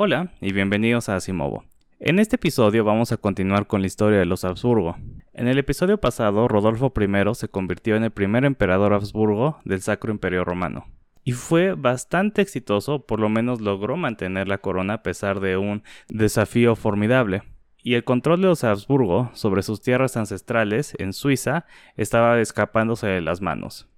Hola y bienvenidos a Asimovo. En este episodio vamos a continuar con la historia de los Habsburgo. En el episodio pasado, Rodolfo I se convirtió en el primer emperador Habsburgo del Sacro Imperio Romano. Y fue bastante exitoso, por lo menos logró mantener la corona a pesar de un desafío formidable. Y el control de los Habsburgo sobre sus tierras ancestrales en Suiza estaba escapándose de las manos.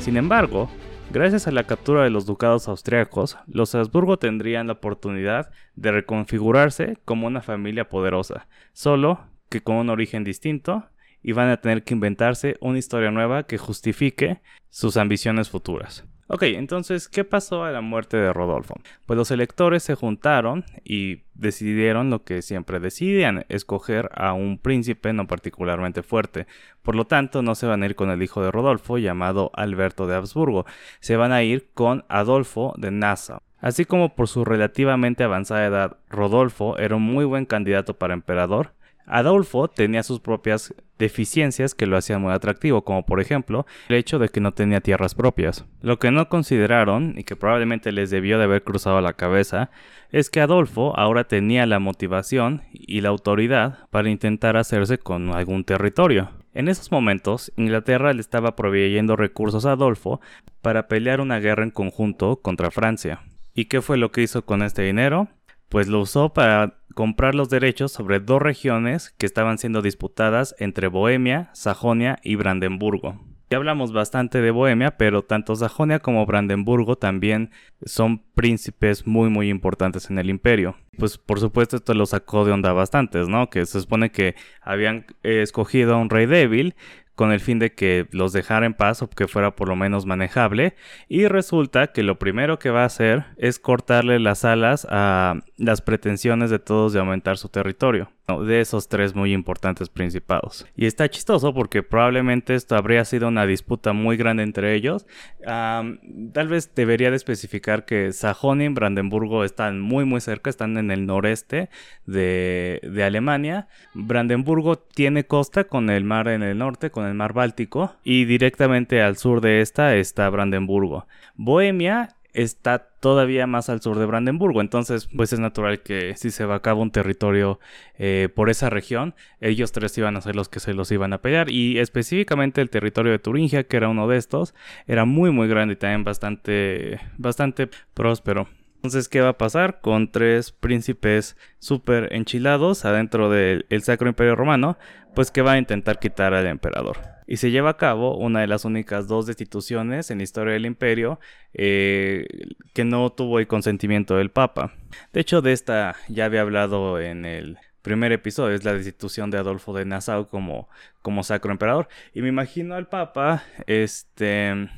Sin embargo, gracias a la captura de los ducados austriacos, los Habsburgo tendrían la oportunidad de reconfigurarse como una familia poderosa, solo que con un origen distinto y van a tener que inventarse una historia nueva que justifique sus ambiciones futuras. Ok, entonces, ¿qué pasó a la muerte de Rodolfo? Pues los electores se juntaron y decidieron lo que siempre decidían, escoger a un príncipe no particularmente fuerte. Por lo tanto, no se van a ir con el hijo de Rodolfo llamado Alberto de Habsburgo, se van a ir con Adolfo de Nassau. Así como por su relativamente avanzada edad, Rodolfo era un muy buen candidato para emperador, Adolfo tenía sus propias deficiencias que lo hacían muy atractivo, como por ejemplo el hecho de que no tenía tierras propias. Lo que no consideraron, y que probablemente les debió de haber cruzado la cabeza, es que Adolfo ahora tenía la motivación y la autoridad para intentar hacerse con algún territorio. En esos momentos, Inglaterra le estaba proveyendo recursos a Adolfo para pelear una guerra en conjunto contra Francia. ¿Y qué fue lo que hizo con este dinero? Pues lo usó para comprar los derechos sobre dos regiones que estaban siendo disputadas entre Bohemia, Sajonia y Brandenburgo. Ya hablamos bastante de Bohemia, pero tanto Sajonia como Brandenburgo también son príncipes muy muy importantes en el imperio. Pues por supuesto esto lo sacó de onda bastantes, ¿no? Que se supone que habían eh, escogido a un rey débil con el fin de que los dejara en paz o que fuera por lo menos manejable. Y resulta que lo primero que va a hacer es cortarle las alas a las pretensiones de todos de aumentar su territorio de esos tres muy importantes principados. Y está chistoso porque probablemente esto habría sido una disputa muy grande entre ellos. tal vez debería de especificar que Sajonia y Brandenburgo están muy muy cerca, están en el noreste de, de Alemania. Brandenburgo tiene costa con el mar en el norte, con el mar Báltico, y directamente al sur de esta está Brandenburgo. Bohemia está todavía más al sur de Brandenburgo. Entonces, pues es natural que si se va a cabo un territorio eh, por esa región, ellos tres iban a ser los que se los iban a pelear. Y específicamente el territorio de Turingia, que era uno de estos, era muy muy grande y también bastante, bastante próspero. Entonces, ¿qué va a pasar con tres príncipes súper enchilados adentro del Sacro Imperio Romano? Pues que va a intentar quitar al emperador y se lleva a cabo una de las únicas dos destituciones en la historia del imperio eh, que no tuvo el consentimiento del Papa. De hecho, de esta ya había hablado en el primer episodio, es la destitución de Adolfo de Nassau como, como sacro emperador. Y me imagino al Papa, este,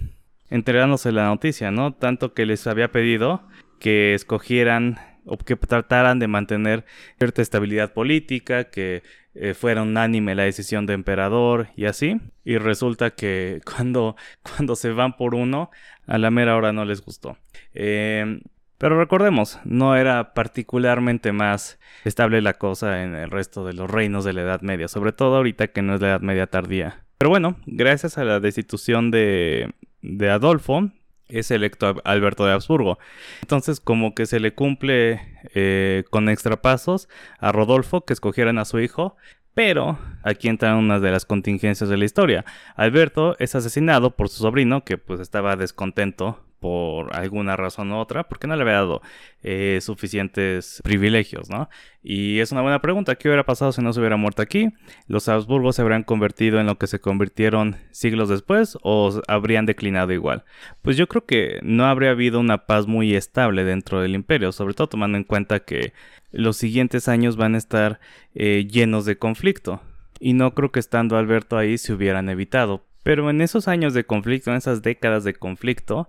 enterándose la noticia, ¿no? Tanto que les había pedido que escogieran o que trataran de mantener cierta estabilidad política, que eh, unánime la decisión de emperador y así. Y resulta que cuando, cuando se van por uno, a la mera hora no les gustó. Em, pero recordemos, no era particularmente más estable la cosa en el resto de los reinos de la Edad Media, sobre todo ahorita que no es la Edad Media tardía. Pero bueno, gracias a la destitución de, de Adolfo, es electo Alberto de Habsburgo. Entonces como que se le cumple eh, con extrapasos a Rodolfo que escogieran a su hijo, pero aquí entran unas de las contingencias de la historia. Alberto es asesinado por su sobrino que pues estaba descontento por alguna razón u otra, porque no le había dado eh, suficientes privilegios, ¿no? Y es una buena pregunta, ¿qué hubiera pasado si no se hubiera muerto aquí? ¿Los Habsburgos se habrían convertido en lo que se convirtieron siglos después o habrían declinado igual? Pues yo creo que no habría habido una paz muy estable dentro del imperio, sobre todo tomando en cuenta que los siguientes años van a estar eh, llenos de conflicto. Y no creo que estando Alberto ahí se hubieran evitado. Pero en esos años de conflicto, en esas décadas de conflicto,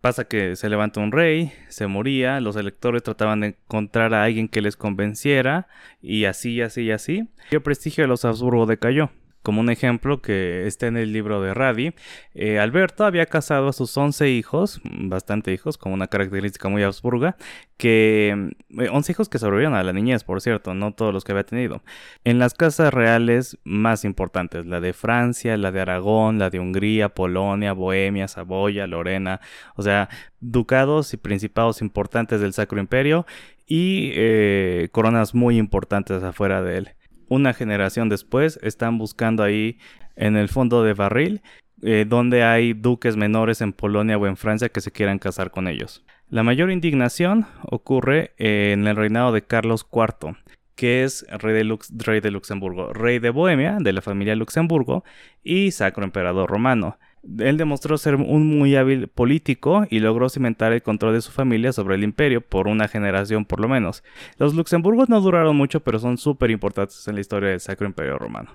pasa que se levanta un rey, se moría, los electores trataban de encontrar a alguien que les convenciera, y así, así, así. Y el prestigio de los Habsburgo decayó. Como un ejemplo que está en el libro de Radi, eh, Alberto había casado a sus 11 hijos, bastante hijos, como una característica muy Habsburga, que 11 eh, hijos que sobrevivieron a la niñez, por cierto, no todos los que había tenido. En las casas reales más importantes, la de Francia, la de Aragón, la de Hungría, Polonia, Bohemia, Saboya, Lorena, o sea, ducados y principados importantes del Sacro Imperio y eh, coronas muy importantes afuera de él una generación después están buscando ahí en el fondo de barril eh, donde hay duques menores en Polonia o en Francia que se quieran casar con ellos. La mayor indignación ocurre en el reinado de Carlos IV, que es rey de, rey de Luxemburgo, rey de Bohemia, de la familia Luxemburgo, y sacro emperador romano. Él demostró ser un muy hábil político y logró cimentar el control de su familia sobre el imperio por una generación por lo menos. Los Luxemburgos no duraron mucho, pero son súper importantes en la historia del Sacro Imperio Romano.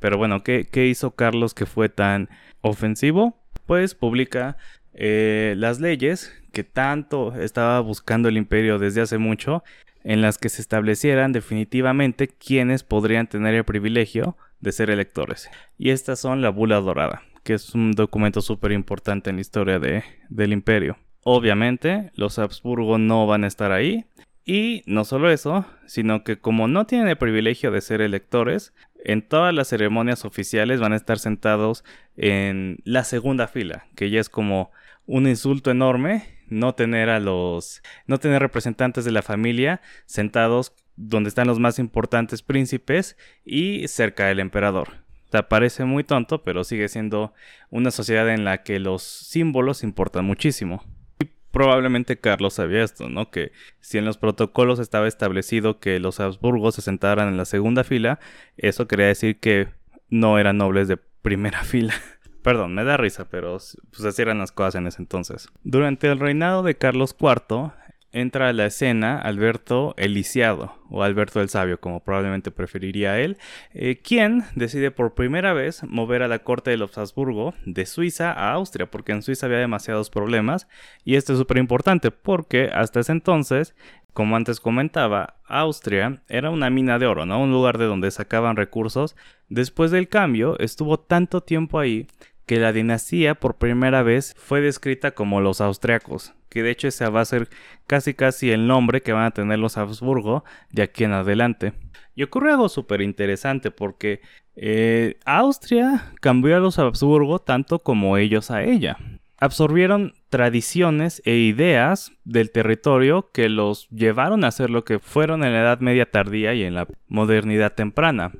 Pero bueno, ¿qué, hizo Carlos que fue tan ofensivo? Pues publica eh, las leyes que tanto estaba buscando el imperio desde hace mucho, en las que se establecieran definitivamente quiénes podrían tener el privilegio de ser electores. Y estas son la bula dorada que es un documento súper importante en la historia de, del imperio. Obviamente, los Habsburgo no van a estar ahí. Y no solo eso, sino que como no tienen el privilegio de ser electores, en todas las ceremonias oficiales van a estar sentados en la segunda fila, que ya es como un insulto enorme no tener a los no tener representantes de la familia sentados donde están los más importantes príncipes y cerca del emperador. Te parece muy tonto, pero sigue siendo una sociedad en la que los símbolos importan muchísimo. Y probablemente Carlos sabía esto, ¿no? Que si en los protocolos estaba establecido que los Habsburgos se sentaran en la segunda fila, eso quería decir que no eran nobles de primera fila. Perdón, me da risa, pero pues así eran las cosas en ese entonces. Durante el reinado de Carlos IV, entra a la escena Alberto el Lisiado, o Alberto el Sabio, como probablemente preferiría él, eh, quien decide por primera vez mover a la corte de los Habsburgo de Suiza a Austria, porque en Suiza había demasiados problemas, y esto es súper importante porque hasta ese entonces, como antes comentaba, Austria era una mina de oro, ¿no? Un lugar de donde sacaban recursos. Después del cambio, estuvo tanto tiempo ahí que la dinastía por primera vez fue descrita como los austriacos, que de hecho ese va a ser casi casi el nombre que van a tener los Habsburgo de aquí en adelante. Y ocurre algo súper interesante porque eh, Austria cambió a los Habsburgo tanto como ellos a ella. Absorbieron tradiciones e ideas del territorio que los llevaron a ser lo que fueron en la Edad Media tardía y en la modernidad temprana.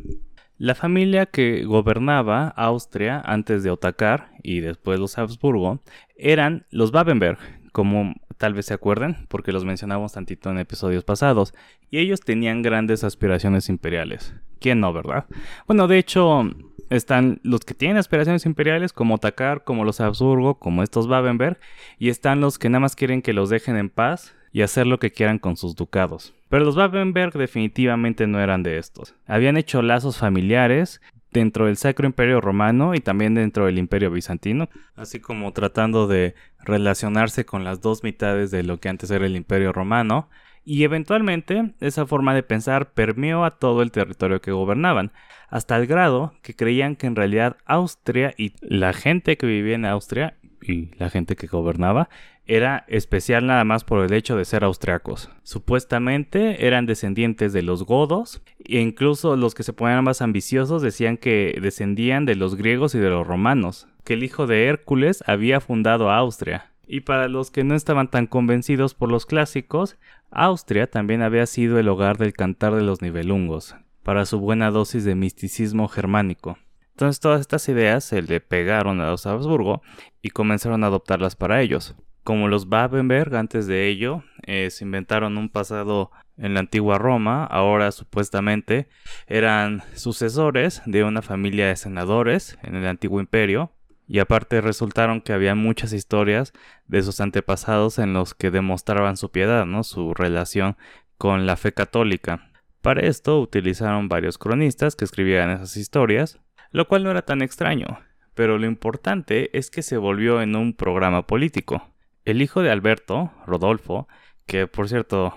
La familia que gobernaba Austria antes de Otakar y después los Habsburgo eran los Babenberg, como tal vez se acuerden, porque los mencionamos tantito en episodios pasados, y ellos tenían grandes aspiraciones imperiales. ¿Quién no, verdad? Bueno, de hecho, están los que tienen aspiraciones imperiales, como Otakar, como los Habsburgo, como estos Babenberg, y están los que nada más quieren que los dejen en paz y hacer lo que quieran con sus ducados. Pero los Babenberg definitivamente no eran de estos. Habían hecho lazos familiares dentro del Sacro Imperio Romano y también dentro del Imperio Bizantino, así como tratando de relacionarse con las dos mitades de lo que antes era el Imperio Romano, y eventualmente esa forma de pensar permeó a todo el territorio que gobernaban, hasta el grado que creían que en realidad Austria y la gente que vivía en Austria y la gente que gobernaba era especial nada más por el hecho de ser austriacos. Supuestamente eran descendientes de los godos e incluso los que se ponían más ambiciosos decían que descendían de los griegos y de los romanos, que el hijo de Hércules había fundado Austria. Y para los que no estaban tan convencidos por los clásicos, Austria también había sido el hogar del cantar de los nivelungos, para su buena dosis de misticismo germánico. Entonces todas estas ideas se le pegaron a los Habsburgo y comenzaron a adoptarlas para ellos. Como los Babenberg antes de ello eh, se inventaron un pasado en la antigua Roma, ahora supuestamente eran sucesores de una familia de senadores en el antiguo imperio, y aparte resultaron que había muchas historias de sus antepasados en los que demostraban su piedad, ¿no? su relación con la fe católica. Para esto utilizaron varios cronistas que escribían esas historias, lo cual no era tan extraño, pero lo importante es que se volvió en un programa político. El hijo de Alberto, Rodolfo, que por cierto,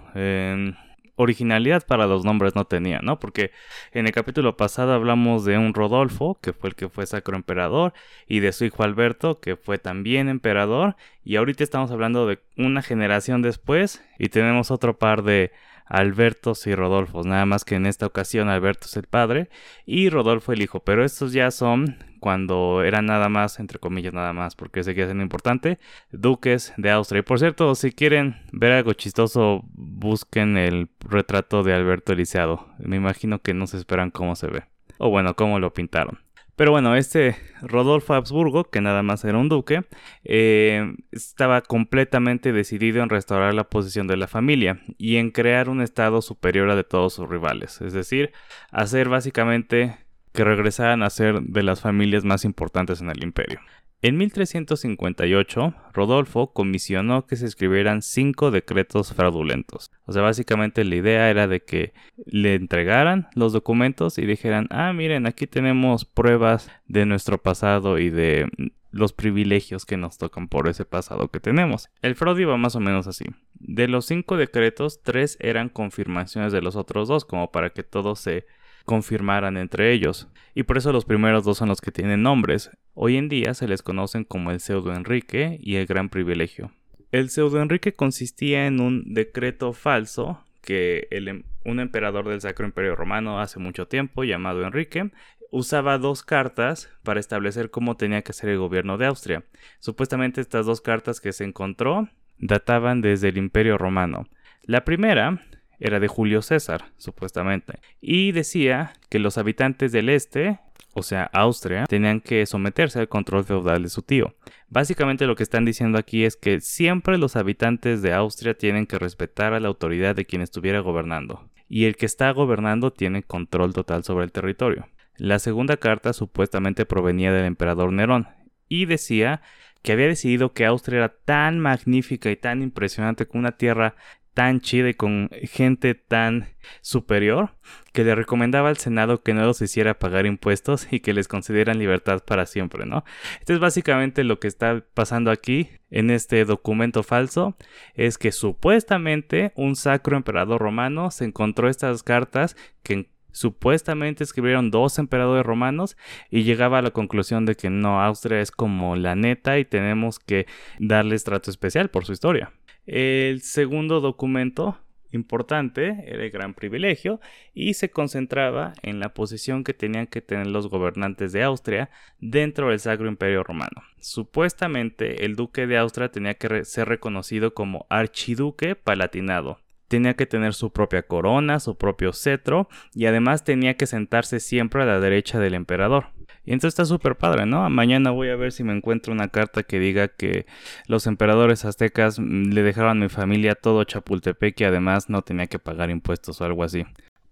originalidad para los nombres no tenía, ¿no? Porque en el capítulo pasado hablamos de un Rodolfo, que fue el que fue sacro emperador, y de su hijo Alberto, que fue también emperador, y ahorita estamos hablando de una generación después, y tenemos otro par de Albertos y Rodolfos, nada más que en esta ocasión Alberto es el padre y Rodolfo el hijo, pero estos ya son cuando eran nada más, entre comillas nada más, porque que es importante, duques de Austria. Y por cierto, si quieren ver algo chistoso, busquen el retrato de Alberto Eliseado. Me imagino que no se esperan cómo se ve. O bueno, cómo lo pintaron. Pero bueno, este Rodolfo Habsburgo, que nada más era un duque, eh, estaba completamente decidido en restaurar la posición de la familia y en crear un estado superior a de todos sus rivales. Es decir, hacer básicamente que regresaran a ser de las familias más importantes en el imperio. En 1358, Rodolfo comisionó que se escribieran cinco decretos fraudulentos. O sea, básicamente la idea era de que le entregaran los documentos y dijeran, ah, miren, aquí tenemos pruebas de nuestro pasado y de los privilegios que nos tocan por ese pasado que tenemos. El fraude iba más o menos así. De los cinco decretos, tres eran confirmaciones de los otros dos, como para que todo se confirmaran entre ellos, y por eso los primeros dos son los que tienen nombres. Hoy en día se les conocen como el pseudo Enrique y el gran privilegio. El pseudo Enrique consistía en un decreto falso que em, un emperador del Sacro Imperio Romano hace mucho tiempo, llamado Enrique, usaba dos cartas para establecer cómo tenía que ser el gobierno de Austria. Supuestamente estas dos cartas que se encontró databan desde el Imperio Romano. La primera era de Julio César, supuestamente, y decía que los habitantes del este, o sea, Austria, tenían que someterse al control feudal de su tío. Básicamente lo que están diciendo aquí es que siempre los habitantes de Austria tienen que respetar a la autoridad de quien estuviera gobernando, y el que está gobernando tiene control total sobre el territorio. La segunda carta supuestamente provenía del emperador Nerón, y decía que había decidido que Austria era tan magnífica y tan impresionante como una tierra tan chida y con gente tan superior que le recomendaba al Senado que no los hiciera pagar impuestos y que les concedieran libertad para siempre, ¿no? Esto es básicamente lo que está pasando aquí en este documento falso, es que supuestamente un sacro emperador romano se encontró estas cartas que supuestamente escribieron dos emperadores romanos y llegaba a la conclusión de que no, Austria es como la neta y tenemos que darles trato especial por su historia. El segundo documento importante era el gran privilegio y se concentraba en la posición que tenían que tener los gobernantes de Austria dentro del Sacro Imperio Romano. Supuestamente el duque de Austria tenía que ser reconocido como archiduque palatinado. Tenía que tener su propia corona, su propio cetro y además tenía que sentarse siempre a la derecha del emperador. Y entonces está súper padre, ¿no? Mañana voy a ver si me encuentro una carta que diga que los emperadores aztecas mm, le dejaron a mi familia todo Chapultepec y además no tenía que pagar impuestos o algo así.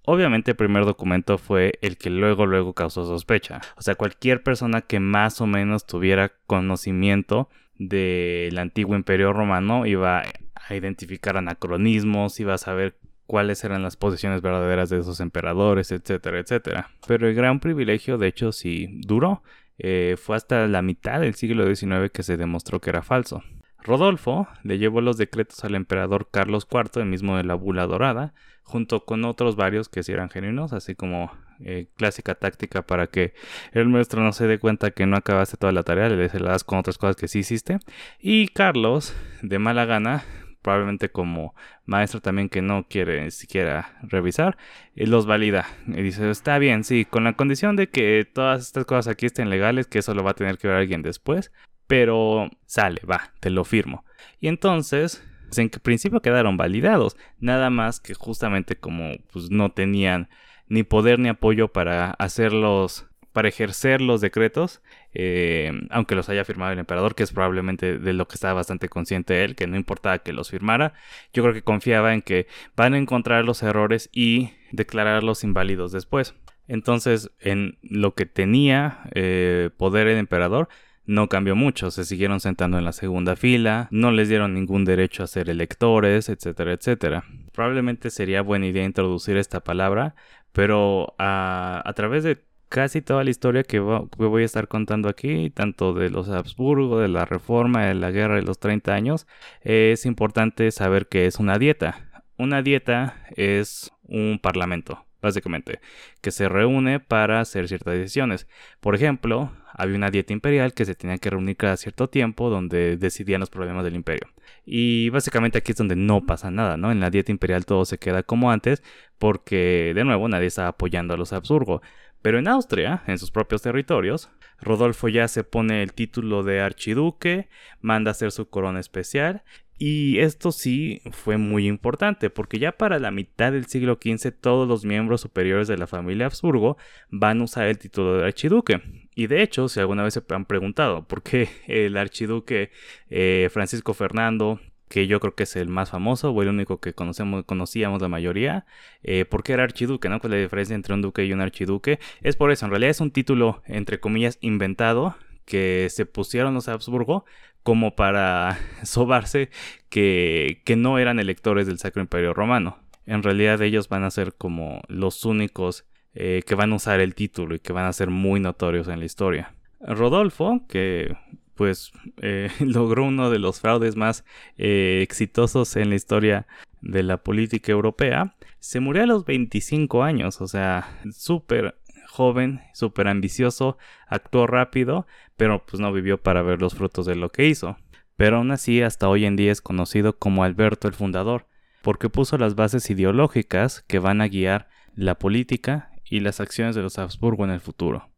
Obviamente el primer documento fue el que luego luego causó sospecha. O sea, cualquier persona que más o menos tuviera conocimiento del antiguo imperio romano iba a identificar anacronismos, iba a saber cuáles eran las posiciones verdaderas de esos emperadores, etcétera, etcétera. Pero el gran privilegio, de hecho, sí duró. Eh, fue hasta la mitad del siglo XIX que se demostró que era falso. Rodolfo le llevó los decretos al emperador Carlos IV, el mismo de la bula dorada, junto con otros varios que sí eran genuinos, así como eh, clásica táctica para que el maestro no se dé cuenta que no acabaste toda la tarea, le das con otras cosas que sí hiciste. Y Carlos, de mala gana, probablemente como maestro también que no quiere siquiera revisar, y los valida. Y dice, está bien, sí, con la condición de que todas estas cosas aquí estén legales, que eso lo va a tener que ver alguien después, pero sale, va, te lo firmo. Y entonces, en principio quedaron validados, nada más que justamente como pues, no tenían ni poder ni apoyo para hacerlos para ejercer los decretos, eh, aunque los haya firmado el emperador, que es probablemente de lo que estaba bastante consciente él, que no importaba que los firmara, yo creo que confiaba en que van a encontrar los errores y declararlos inválidos después. Entonces, en lo que tenía eh, poder el emperador, no cambió mucho, se siguieron sentando en la segunda fila, no les dieron ningún derecho a ser electores, etcétera, etcétera. Probablemente sería buena idea introducir esta palabra, pero a, a través de casi toda la historia que, voy a estar contando aquí, tanto de los Habsburgo, de la Reforma, de la Guerra de los 30 años, es importante saber que es una dieta. una dieta es un parlamento, básicamente, que se reúne para hacer ciertas decisiones. Por ejemplo, había una dieta imperial que se tenía que reunir cada cierto tiempo donde decidían los problemas del imperio. Y básicamente aquí es donde no pasa nada, ¿no? En la dieta imperial todo se queda como antes porque, de nuevo, nadie está apoyando a los Habsburgo. Pero en Austria, en sus propios territorios, Rodolfo ya se pone el título de archiduque, manda hacer su corona especial y esto sí fue muy importante porque ya para la mitad del siglo XV todos los miembros superiores de la familia Habsburgo van a usar el título de archiduque. Y de hecho, si alguna vez se han preguntado por qué el archiduque eh, Francisco Fernando, que yo creo que es el más famoso o el único que conocemos, conocíamos la mayoría, eh, por qué era archiduque, ¿no? ¿Cuál es la diferencia entre un duque y un archiduque? Es por eso, en realidad es un título, entre comillas, inventado que se pusieron los Habsburgo como para sobarse que, que no eran electores del Sacro Imperio Romano. En realidad ellos van a ser como los únicos eh, que van a usar el título y que van a ser muy notorios en la historia. Rodolfo, que pues eh, logró uno de los fraudes más eh, exitosos en la historia de la política europea, se murió a los 25 años, o sea, súper joven, súper ambicioso, actuó rápido, pero pues no vivió para ver los frutos de lo que hizo. Pero aún así hasta hoy en día es conocido como Alberto el Fundador, porque puso las bases ideológicas que van a guiar la política y las acciones de los Habsburgo en el futuro.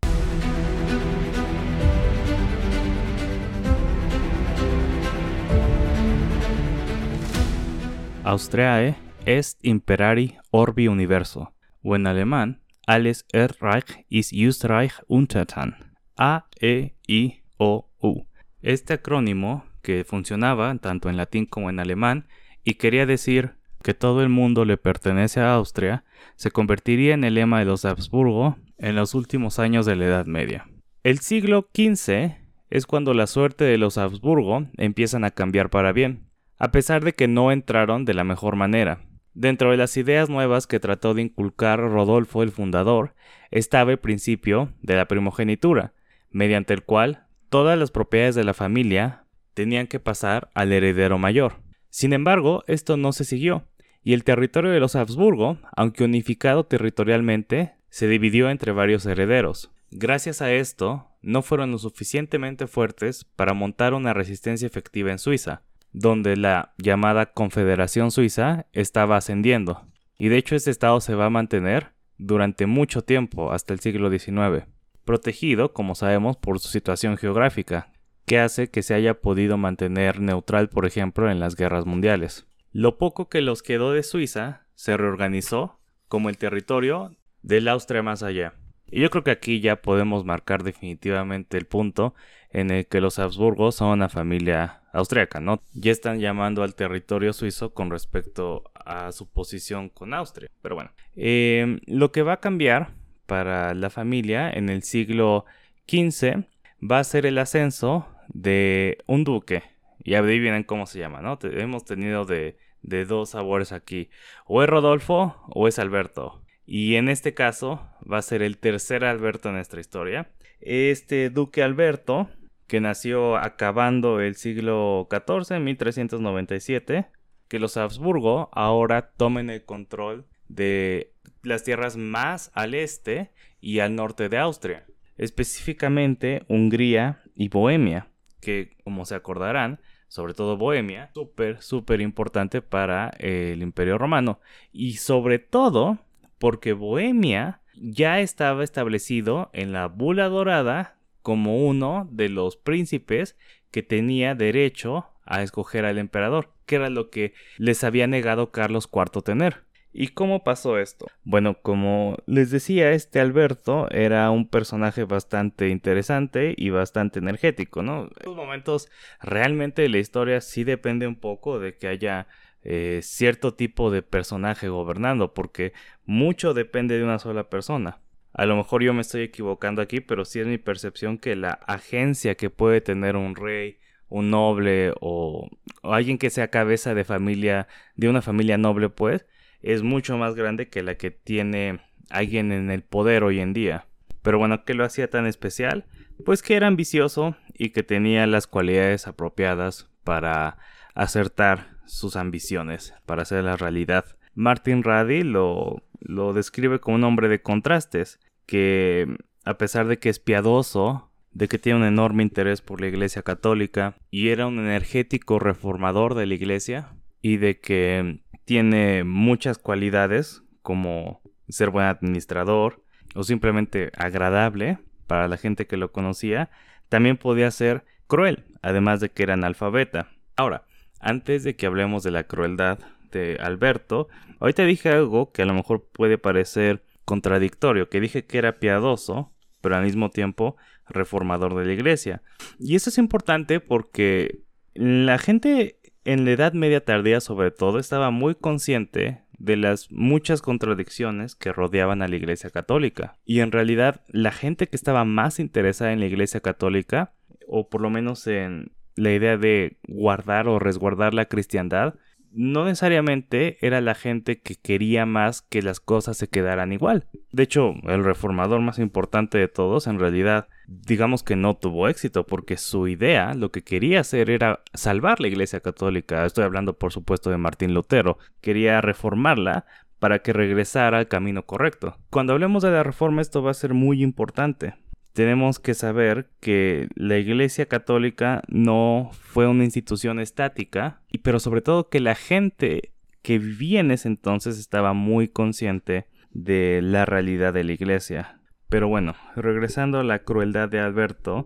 Austriae est imperari orbi universo, o en alemán alles Erdreich ist Österreich untertan. A, E, I, O, U. Este acrónimo, que funcionaba tanto en latín como en alemán, y quería decir que todo el mundo le pertenece a Austria, se convertiría en el lema de los Habsburgo en los últimos años de la Edad Media. El siglo XV es cuando la suerte de los Habsburgo empiezan a cambiar para bien, a pesar de que no entraron de la mejor manera. Dentro de las ideas nuevas que trató de inculcar Rodolfo el fundador estaba el principio de la primogenitura, mediante el cual todas las propiedades de la familia tenían que pasar al heredero mayor. Sin embargo, esto no se siguió, y el territorio de los Habsburgo, aunque unificado territorialmente, se dividió entre varios herederos. Gracias a esto, no fueron lo suficientemente fuertes para montar una resistencia efectiva en Suiza, donde la llamada Confederación Suiza estaba ascendiendo. Y de hecho este estado se va a mantener durante mucho tiempo, hasta el siglo XIX, protegido, como sabemos, por su situación geográfica, que hace que se haya podido mantener neutral, por ejemplo, en las guerras mundiales. Lo poco que los quedó de Suiza se reorganizó como el territorio del Austria más allá. Y yo creo que aquí ya podemos marcar definitivamente el punto en el que los Habsburgos son una familia austriaca, ¿no? Ya están llamando al territorio suizo con respecto a su posición con Austria. Pero bueno, em, lo que va a cambiar para la familia en el siglo XV va a ser el ascenso de un duque. Y adivinen cómo se llama, ¿no? hemos tenido de, de dos sabores aquí. O es Rodolfo o es Alberto. Y en este caso va a ser el tercer Alberto en nuestra historia. Este duque Alberto, que nació acabando el siglo XIV, en 1397, que los Habsburgo ahora tomen el control de las tierras más al este y al norte de Austria, específicamente Hungría y Bohemia, que como se acordarán, sobre todo Bohemia, súper, súper importante para el Imperio Romano. Y sobre todo porque Bohemia ya estaba establecido en la bula dorada como uno de los príncipes que tenía derecho a escoger al emperador, que era lo que les había negado Carlos IV tener. ¿Y cómo pasó esto? Bueno, como les decía, este Alberto era un personaje bastante interesante y bastante energético, ¿no? En estos momentos realmente la historia sí depende un poco de que haya eh, cierto tipo de personaje gobernando, porque mucho depende de una sola persona. A lo mejor yo me estoy equivocando aquí, pero sí es mi percepción que la agencia que puede tener un rey, un noble o, o alguien que sea cabeza de familia, de una familia noble, pues, es mucho más grande que la que tiene alguien en el poder hoy en día. Pero bueno, ¿qué lo hacía tan especial? Pues que era ambicioso y que tenía las cualidades apropiadas para acertar sus ambiciones para hacer la realidad. Martin Radi lo, lo describe como un hombre de contrastes, que a pesar de que es piadoso, de que tiene un enorme interés por la Iglesia Católica y era un energético reformador de la Iglesia y de que tiene muchas cualidades como ser buen administrador o simplemente agradable para la gente que lo conocía, también podía ser cruel, además de que era analfabeta. Ahora, antes de que hablemos de la crueldad de Alberto, hoy te dije algo que a lo mejor puede parecer contradictorio, que dije que era piadoso, pero al mismo tiempo reformador de la iglesia. Y eso es importante porque la gente en la Edad Media tardía sobre todo estaba muy consciente de las muchas contradicciones que rodeaban a la Iglesia Católica. Y en realidad la gente que estaba más interesada en la Iglesia Católica, o por lo menos en la idea de guardar o resguardar la cristiandad, no necesariamente era la gente que quería más que las cosas se quedaran igual. De hecho, el reformador más importante de todos en realidad digamos que no tuvo éxito porque su idea, lo que quería hacer era salvar la Iglesia Católica. Estoy hablando por supuesto de Martín Lutero. Quería reformarla para que regresara al camino correcto. Cuando hablemos de la reforma esto va a ser muy importante tenemos que saber que la Iglesia Católica no fue una institución estática, pero sobre todo que la gente que vivía en ese entonces estaba muy consciente de la realidad de la Iglesia. Pero bueno, regresando a la crueldad de Alberto,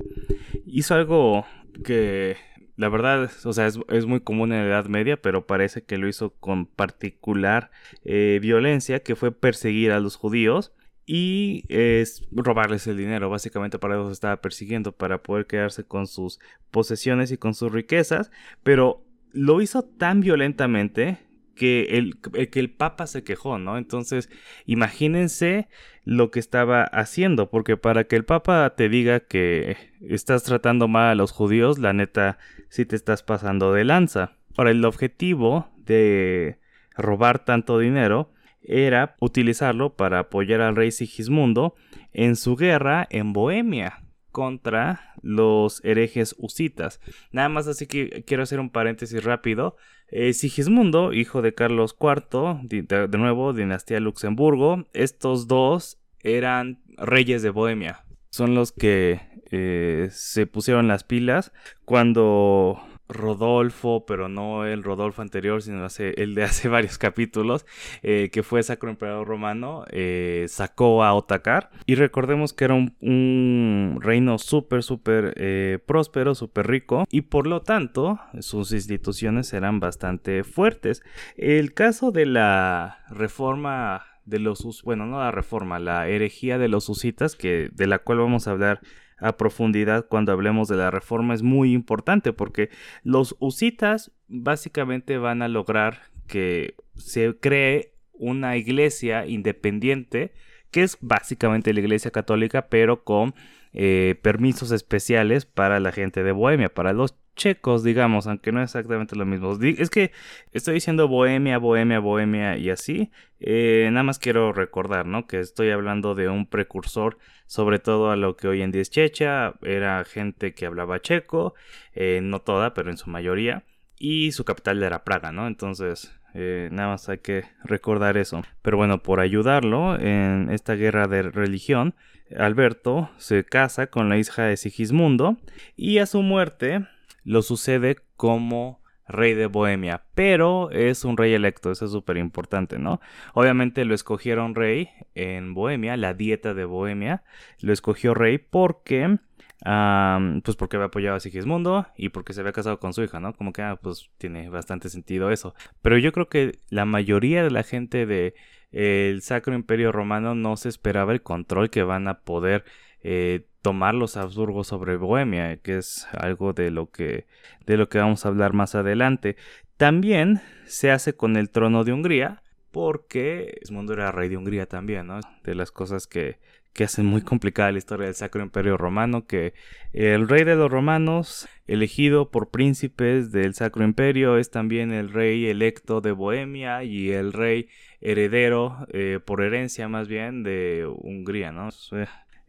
hizo algo que la verdad, o sea, es, muy común en la Edad Media, pero parece que lo hizo con particular eh, violencia, que fue perseguir a los judíos y es robarles el dinero. Básicamente para eso estaba persiguiendo, para poder quedarse con sus posesiones y con sus riquezas, pero lo hizo tan violentamente que el, que el Papa se quejó, ¿no? Entonces, imagínense lo que estaba haciendo, porque para que el Papa te diga que estás tratando mal a los judíos, la neta, sí te estás pasando de lanza. Ahora, el objetivo de robar tanto dinero era utilizarlo para apoyar al rey Sigismundo en su guerra en Bohemia contra los herejes husitas. Nada más así que quiero hacer un paréntesis rápido. Eh, Sigismundo, hijo de Carlos IV, de, nuevo, dinastía Luxemburgo, estos dos eran reyes de Bohemia. Son los que eh, se pusieron las pilas cuando Rodolfo, pero no el Rodolfo anterior, sino el de hace varios capítulos, eh, que fue Sacro Emperador Romano, eh, sacó a Otakar. Y recordemos que era un, reino súper, súper eh, próspero, súper rico, y por lo tanto sus instituciones eran bastante fuertes. El caso de la reforma de los, bueno, no la reforma, la herejía de los husitas, que, de la cual vamos a hablar a profundidad cuando hablemos de la reforma es muy importante porque los usitas básicamente van a lograr que se cree una iglesia independiente que es básicamente la iglesia católica pero con eh, permisos especiales para la gente de Bohemia, para los checos, digamos, aunque no exactamente lo mismo. Es que estoy diciendo Bohemia, Bohemia, Bohemia y así. Eh, nada más quiero recordar, ¿no? Que estoy hablando de un precursor, sobre todo a lo que hoy en día es Checha. Era gente que hablaba checo, eh, no toda, pero en su mayoría. Y su capital era Praga, ¿no? Entonces, eh, nada más hay que recordar eso. Pero bueno, por ayudarlo en esta guerra de religión, Alberto se casa con la hija de Sigismundo y a su muerte lo sucede como rey de Bohemia, pero es un rey electo, eso es súper importante, ¿no? Obviamente lo escogieron rey en Bohemia, la dieta de Bohemia, lo escogió rey porque, pues porque había apoyado a Sigismundo y porque se había casado con su hija, ¿no? Como que, ah, pues tiene bastante sentido eso. Pero yo creo que la mayoría de la gente de el Sacro Imperio Romano no se esperaba el control que van a poder eh, tomar los Habsburgos sobre Bohemia, que es algo de lo que, de lo que vamos a hablar más adelante. También se hace con el trono de Hungría, porque Esmundo era rey de Hungría también, ¿no? De las cosas que, que hacen muy complicada la historia del Sacro Imperio Romano, que el rey de los romanos, elegido por príncipes del Sacro Imperio, es también el rey electo de Bohemia y el rey heredero, eh, por herencia más bien, de Hungría, ¿no?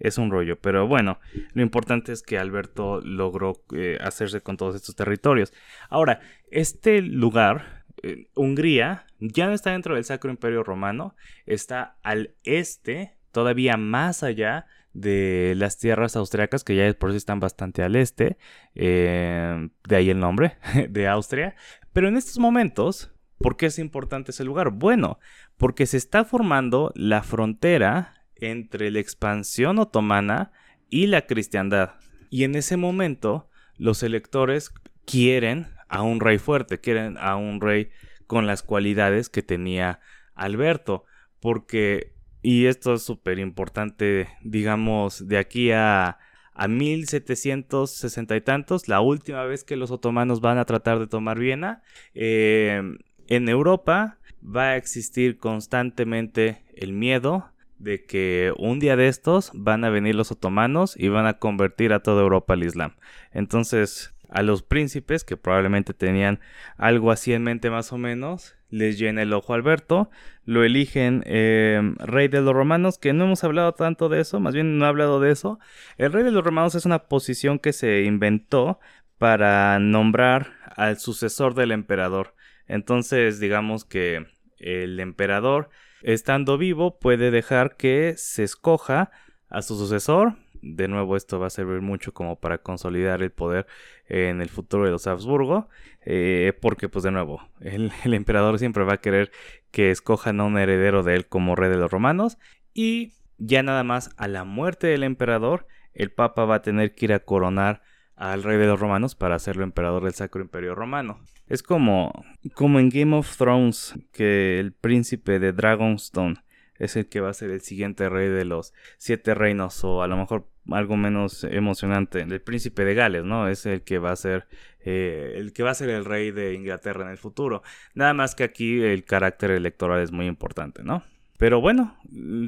es un rollo. Pero bueno, lo importante es que Alberto logró eh, hacerse con todos estos territorios. Ahora, este lugar eh, Hungría ya no está dentro del Sacro Imperio Romano, está al este, todavía más allá de las tierras austriacas, que ya por sí están bastante al este, eh, de ahí el nombre, de Austria. Pero en estos momentos, ¿por qué es importante ese lugar? Bueno, porque se está formando la frontera entre la expansión otomana y la cristiandad. Y en ese momento, los electores quieren a un rey fuerte, quieren a un rey con las cualidades que tenía Alberto, porque, y esto es súper importante, digamos, de aquí a, a 1760 y tantos, la última vez que los otomanos van a tratar de tomar Viena, eh, en Europa va a existir constantemente el miedo de que un día de estos van a venir los otomanos y van a convertir a toda Europa al Islam. Entonces, a los príncipes, que probablemente tenían algo así en mente más o menos, les llena el ojo Alberto, lo eligen eh, rey de los romanos, que no hemos hablado tanto de eso, más bien no he hablado de eso. El rey de los romanos es una posición que se inventó para nombrar al sucesor del emperador. Entonces, digamos que el emperador, estando vivo, puede dejar que se escoja a su sucesor. De nuevo, esto va a servir mucho como para consolidar el poder en el futuro de los Habsburgo, eh, porque pues de nuevo, el, emperador siempre va a querer que escojan a un heredero de él como rey de los romanos, y ya nada más a la muerte del emperador, el papa va a tener que ir a coronar al rey de los romanos para hacerlo emperador del Sacro Imperio Romano. Es como, como en Game of Thrones, que el príncipe de Dragonstone es el que va a ser el siguiente rey de los siete reinos, o a lo mejor algo menos emocionante, el príncipe de Gales, ¿no? Es el que va a ser eh, el que va a ser el rey de Inglaterra en el futuro. Nada más que aquí el carácter electoral es muy importante, ¿no? Pero bueno,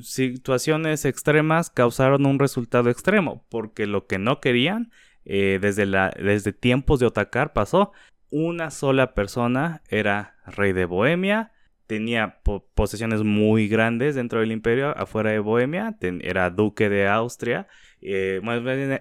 situaciones extremas causaron un resultado extremo, porque lo que no querían eh, desde, la, desde tiempos de Otakar pasó. Una sola persona era rey de Bohemia, tenía posesiones muy grandes dentro del imperio, afuera de Bohemia, era duque de Austria, eh,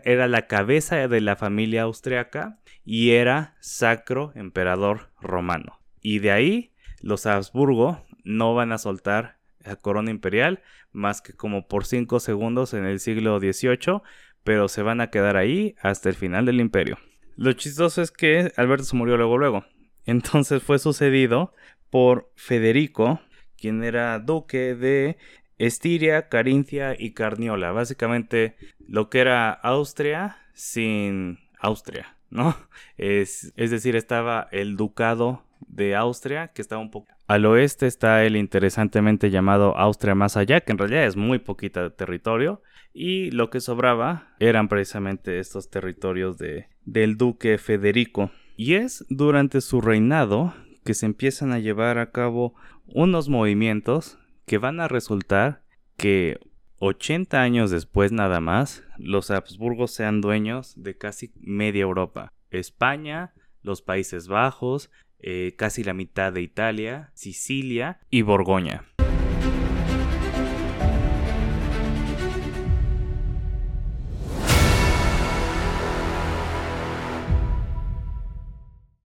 era la cabeza de la familia austriaca y era sacro emperador romano. Y de ahí los Habsburgo no van a soltar la corona imperial más que como por 5 segundos en el siglo XVIII pero se van a quedar ahí hasta el final del imperio. Lo chistoso es que Alberto se murió luego luego. Entonces fue sucedido por Federico, quien era duque de Estiria, Carintia y Carniola. Básicamente lo que era Austria sin Austria, ¿no? Es, es decir, estaba el ducado de Austria, que estaba un poco... Al oeste está el interesantemente llamado Austria más allá, que en realidad es muy poquita territorio y lo que sobraba eran precisamente estos territorios de, del duque Federico. Y es durante su reinado que se empiezan a llevar a cabo unos movimientos que van a resultar que 80 años después nada más, los Habsburgos sean dueños de casi media Europa. España, los Países Bajos, eh, casi la mitad de Italia, Sicilia y Borgoña.